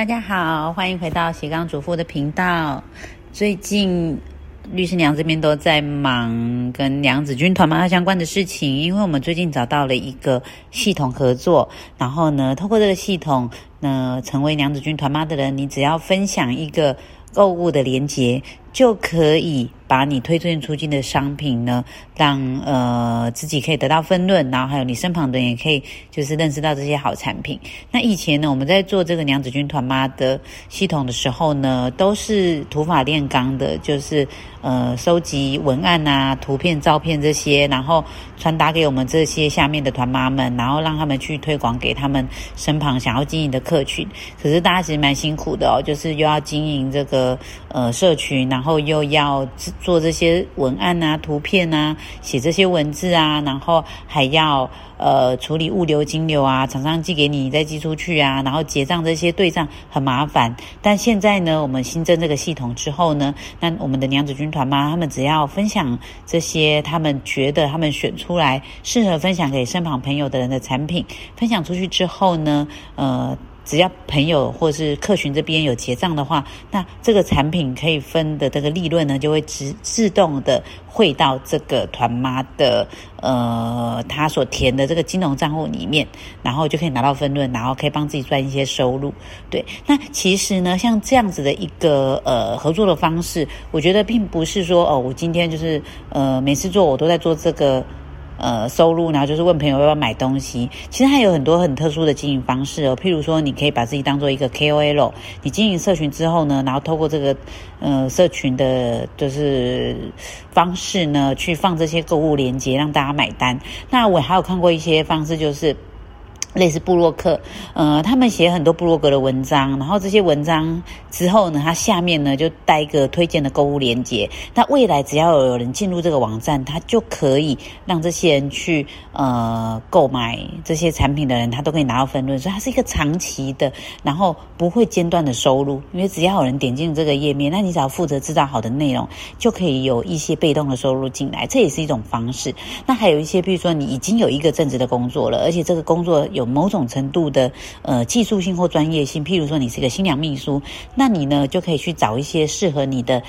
大家好，欢迎回到斜杠主妇的频道。最近律师娘这边都在忙跟娘子军团妈相关的事情，因为我们最近找到了一个系统合作，然后呢，通过这个系统，呢，成为娘子军团妈的人，你只要分享一个购物的链接。就可以把你推荐出境的商品呢，让呃自己可以得到分润，然后还有你身旁的人也可以就是认识到这些好产品。那以前呢，我们在做这个娘子军团妈的系统的时候呢，都是土法炼钢的，就是呃收集文案啊、图片、照片这些，然后传达给我们这些下面的团妈们，然后让他们去推广给他们身旁想要经营的客群。可是大家其实蛮辛苦的哦，就是又要经营这个呃社群，然后又要做这些文案啊、图片啊、写这些文字啊，然后还要呃处理物流、金流啊，厂商寄给你再寄出去啊，然后结账这些对账很麻烦。但现在呢，我们新增这个系统之后呢，那我们的娘子军团妈他们只要分享这些他们觉得他们选出来适合分享给身旁朋友的人的产品，分享出去之后呢，呃。只要朋友或是客群这边有结账的话，那这个产品可以分的这个利润呢，就会自自动的汇到这个团妈的呃他所填的这个金融账户里面，然后就可以拿到分润，然后可以帮自己赚一些收入。对，那其实呢，像这样子的一个呃合作的方式，我觉得并不是说哦，我今天就是呃每次做我都在做这个。呃，收入，然后就是问朋友要不要买东西。其实还有很多很特殊的经营方式哦，譬如说，你可以把自己当做一个 KOL，你经营社群之后呢，然后透过这个呃社群的，就是方式呢，去放这些购物链接，让大家买单。那我还有看过一些方式，就是。类似布洛克，呃，他们写很多布洛格的文章，然后这些文章之后呢，它下面呢就带一个推荐的购物链接。那未来只要有人进入这个网站，他就可以让这些人去呃购买这些产品的人，他都可以拿到分润。所以它是一个长期的，然后不会间断的收入。因为只要有人点进这个页面，那你只要负责制造好的内容，就可以有一些被动的收入进来。这也是一种方式。那还有一些，比如说你已经有一个正职的工作了，而且这个工作有。有某种程度的呃技术性或专业性，譬如说你是一个新娘秘书，那你呢就可以去找一些适合你的。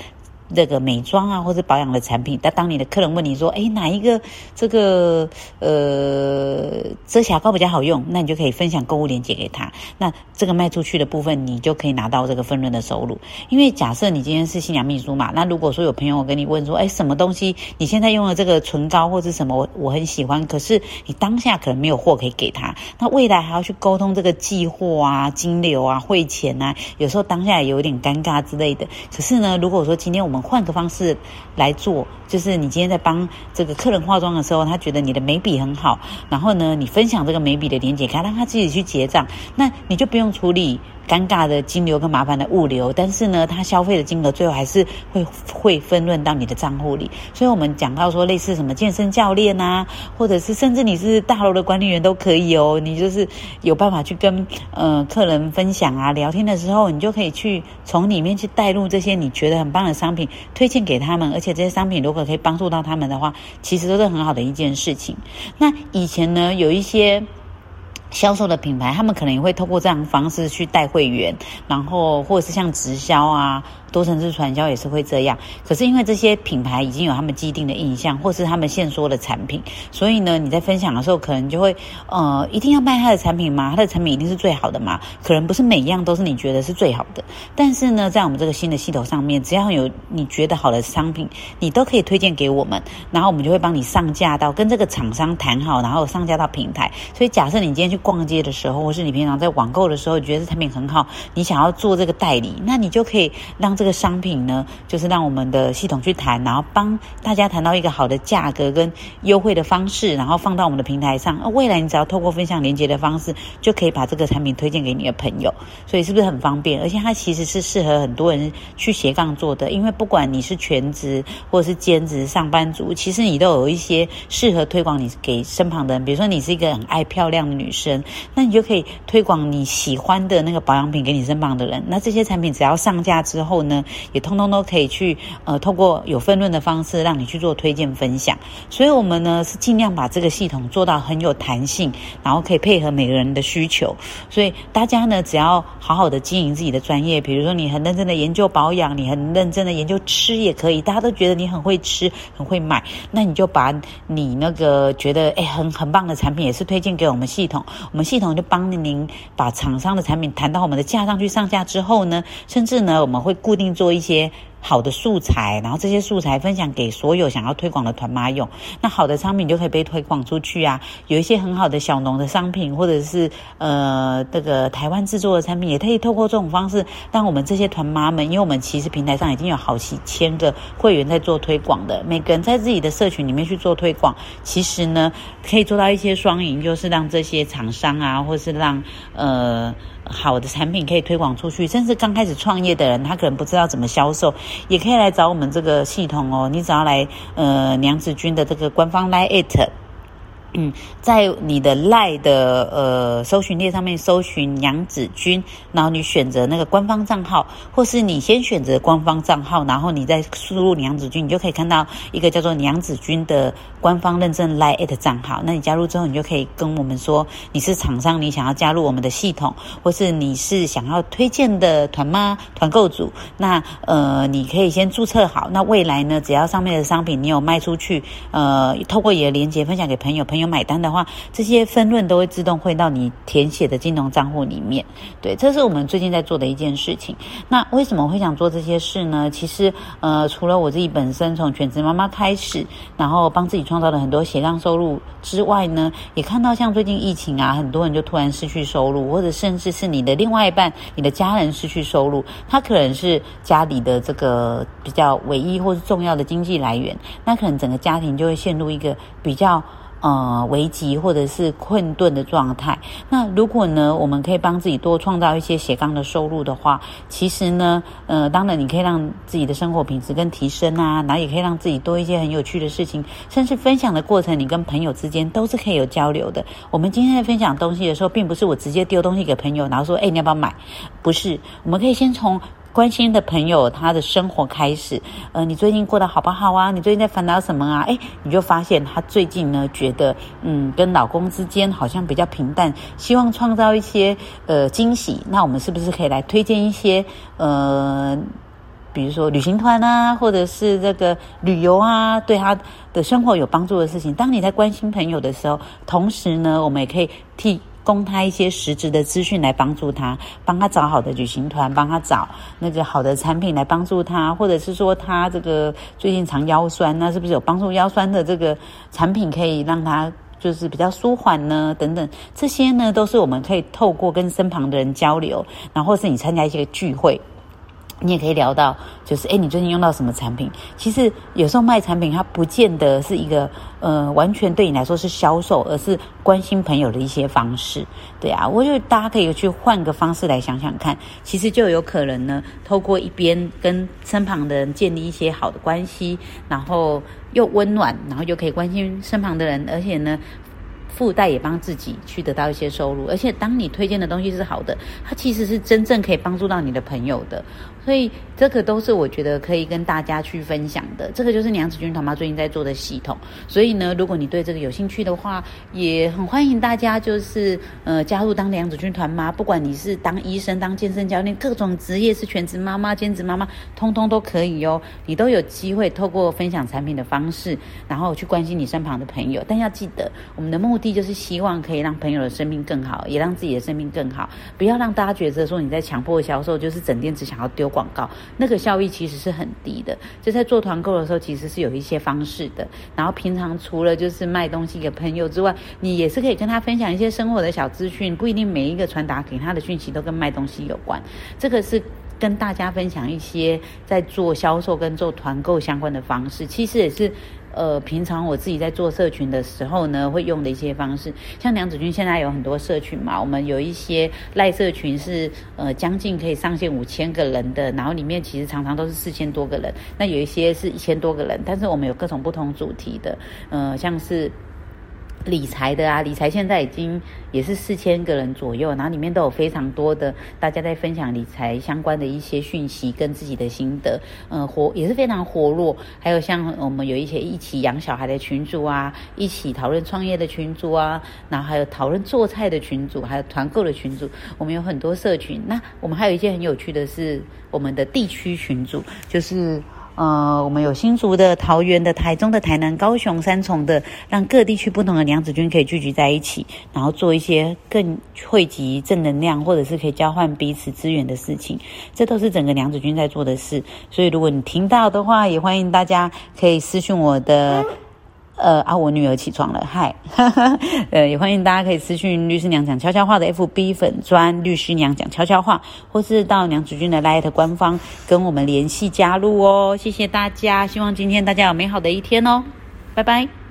这个美妆啊，或者保养的产品，但当你的客人问你说：“哎，哪一个这个呃遮瑕膏比较好用？”那你就可以分享购物链接给他。那这个卖出去的部分，你就可以拿到这个分润的收入。因为假设你今天是新娘秘书嘛，那如果说有朋友跟你问说：“哎，什么东西你现在用的这个唇膏或者什么，我我很喜欢，可是你当下可能没有货可以给他，那未来还要去沟通这个寄货啊、金流啊、汇钱啊，有时候当下也有点尴尬之类的。可是呢，如果说今天我们换个方式来做，就是你今天在帮这个客人化妆的时候，他觉得你的眉笔很好，然后呢，你分享这个眉笔的连接，他让他自己去结账，那你就不用处理。尴尬的金流跟麻烦的物流，但是呢，他消费的金额最后还是会会分润到你的账户里。所以，我们讲到说，类似什么健身教练啊，或者是甚至你是大楼的管理员都可以哦。你就是有办法去跟呃客人分享啊，聊天的时候，你就可以去从里面去带入这些你觉得很棒的商品，推荐给他们。而且这些商品如果可以帮助到他们的话，其实都是很好的一件事情。那以前呢，有一些。销售的品牌，他们可能也会透过这样的方式去带会员，然后或者是像直销啊。多层次传销也是会这样，可是因为这些品牌已经有他们既定的印象，或是他们现说的产品，所以呢，你在分享的时候可能就会，呃，一定要卖他的产品吗？他的产品一定是最好的吗？可能不是每一样都是你觉得是最好的，但是呢，在我们这个新的系统上面，只要有你觉得好的商品，你都可以推荐给我们，然后我们就会帮你上架到跟这个厂商谈好，然后上架到平台。所以假设你今天去逛街的时候，或是你平常在网购的时候，觉得这产品很好，你想要做这个代理，那你就可以让。这这个商品呢，就是让我们的系统去谈，然后帮大家谈到一个好的价格跟优惠的方式，然后放到我们的平台上。那未来你只要透过分享连接的方式，就可以把这个产品推荐给你的朋友。所以是不是很方便？而且它其实是适合很多人去斜杠做的，因为不管你是全职或者是兼职上班族，其实你都有一些适合推广你给身旁的人。比如说你是一个很爱漂亮的女生，那你就可以推广你喜欢的那个保养品给你身旁的人。那这些产品只要上架之后呢？呢，也通通都可以去呃，透过有分论的方式让你去做推荐分享。所以，我们呢是尽量把这个系统做到很有弹性，然后可以配合每个人的需求。所以，大家呢只要好好的经营自己的专业，比如说你很认真的研究保养，你很认真的研究吃也可以，大家都觉得你很会吃，很会买，那你就把你那个觉得哎很很棒的产品也是推荐给我们系统，我们系统就帮您把厂商的产品谈到我们的架上去上架之后呢，甚至呢我们会固定定做一些。好的素材，然后这些素材分享给所有想要推广的团妈用。那好的商品就可以被推广出去啊。有一些很好的小农的商品，或者是呃这个台湾制作的产品，也可以透过这种方式，让我们这些团妈们，因为我们其实平台上已经有好几千个会员在做推广的，每个人在自己的社群里面去做推广，其实呢可以做到一些双赢，就是让这些厂商啊，或是让呃。好的产品可以推广出去，甚至刚开始创业的人，他可能不知道怎么销售，也可以来找我们这个系统哦。你只要来呃娘子军的这个官方 Line it。嗯，在你的赖的呃搜寻列上面搜寻娘子军，然后你选择那个官方账号，或是你先选择官方账号，然后你再输入娘子军，你就可以看到一个叫做娘子军的官方认证赖 at 账号。那你加入之后，你就可以跟我们说你是厂商，你想要加入我们的系统，或是你是想要推荐的团妈团购组。那呃，你可以先注册好。那未来呢，只要上面的商品你有卖出去，呃，透过你的链接分享给朋友，朋友。有买单的话，这些分论都会自动汇到你填写的金融账户里面。对，这是我们最近在做的一件事情。那为什么会想做这些事呢？其实，呃，除了我自己本身从全职妈妈开始，然后帮自己创造了很多斜杠收入之外呢，也看到像最近疫情啊，很多人就突然失去收入，或者甚至是你的另外一半、你的家人失去收入，他可能是家里的这个比较唯一或是重要的经济来源，那可能整个家庭就会陷入一个比较。呃，危急或者是困顿的状态。那如果呢，我们可以帮自己多创造一些斜杠的收入的话，其实呢，呃，当然你可以让自己的生活品质更提升啊，然后也可以让自己多一些很有趣的事情，甚至分享的过程，你跟朋友之间都是可以有交流的。我们今天在分享东西的时候，并不是我直接丢东西给朋友，然后说，哎，你要不要买？不是，我们可以先从。关心的朋友，他的生活开始，呃，你最近过得好不好啊？你最近在烦恼什么啊？诶，你就发现他最近呢，觉得嗯，跟老公之间好像比较平淡，希望创造一些呃惊喜。那我们是不是可以来推荐一些呃，比如说旅行团啊，或者是这个旅游啊，对他的生活有帮助的事情？当你在关心朋友的时候，同时呢，我们也可以替。供他一些实质的资讯来帮助他，帮他找好的旅行团，帮他找那个好的产品来帮助他，或者是说他这个最近常腰酸，那是不是有帮助腰酸的这个产品可以让他就是比较舒缓呢？等等，这些呢都是我们可以透过跟身旁的人交流，然后是你参加一些聚会。你也可以聊到，就是哎，你最近用到什么产品？其实有时候卖产品，它不见得是一个呃完全对你来说是销售，而是关心朋友的一些方式。对啊，我觉得大家可以去换个方式来想想看，其实就有可能呢，透过一边跟身旁的人建立一些好的关系，然后又温暖，然后又可以关心身旁的人，而且呢。附带也帮自己去得到一些收入，而且当你推荐的东西是好的，它其实是真正可以帮助到你的朋友的。所以这个都是我觉得可以跟大家去分享的。这个就是娘子军团妈最近在做的系统。所以呢，如果你对这个有兴趣的话，也很欢迎大家就是呃加入当娘子军团妈。不管你是当医生、当健身教练，各种职业是全职妈妈、兼职妈妈，通通都可以哟。你都有机会透过分享产品的方式，然后去关心你身旁的朋友。但要记得，我们的目的就是希望可以让朋友的生命更好，也让自己的生命更好。不要让大家觉得说你在强迫销售，就是整天只想要丢。广告那个效益其实是很低的，就在做团购的时候，其实是有一些方式的。然后平常除了就是卖东西给朋友之外，你也是可以跟他分享一些生活的小资讯，不一定每一个传达给他的讯息都跟卖东西有关。这个是跟大家分享一些在做销售跟做团购相关的方式，其实也是。呃，平常我自己在做社群的时候呢，会用的一些方式，像梁子君现在有很多社群嘛，我们有一些赖社群是呃将近可以上线五千个人的，然后里面其实常常都是四千多个人，那有一些是一千多个人，但是我们有各种不同主题的，呃，像是。理财的啊，理财现在已经也是四千个人左右，然后里面都有非常多的大家在分享理财相关的一些讯息跟自己的心得，嗯，活也是非常活络。还有像我们有一些一起养小孩的群组啊，一起讨论创业的群组啊，然后还有讨论做菜的群组，还有团购的群组，我们有很多社群。那我们还有一件很有趣的是，我们的地区群组，就是。呃，我们有新竹的、桃园的、台中的、台南、高雄三重的，让各地区不同的娘子军可以聚集在一起，然后做一些更汇集正能量，或者是可以交换彼此资源的事情。这都是整个娘子军在做的事。所以，如果你听到的话，也欢迎大家可以私讯我的。呃啊，我女儿起床了，嗨，呃，也欢迎大家可以私讯律师娘讲悄悄话的 FB 粉专律师娘讲悄悄话，或是到娘子军的 Light 官方跟我们联系加入哦，谢谢大家，希望今天大家有美好的一天哦，拜拜。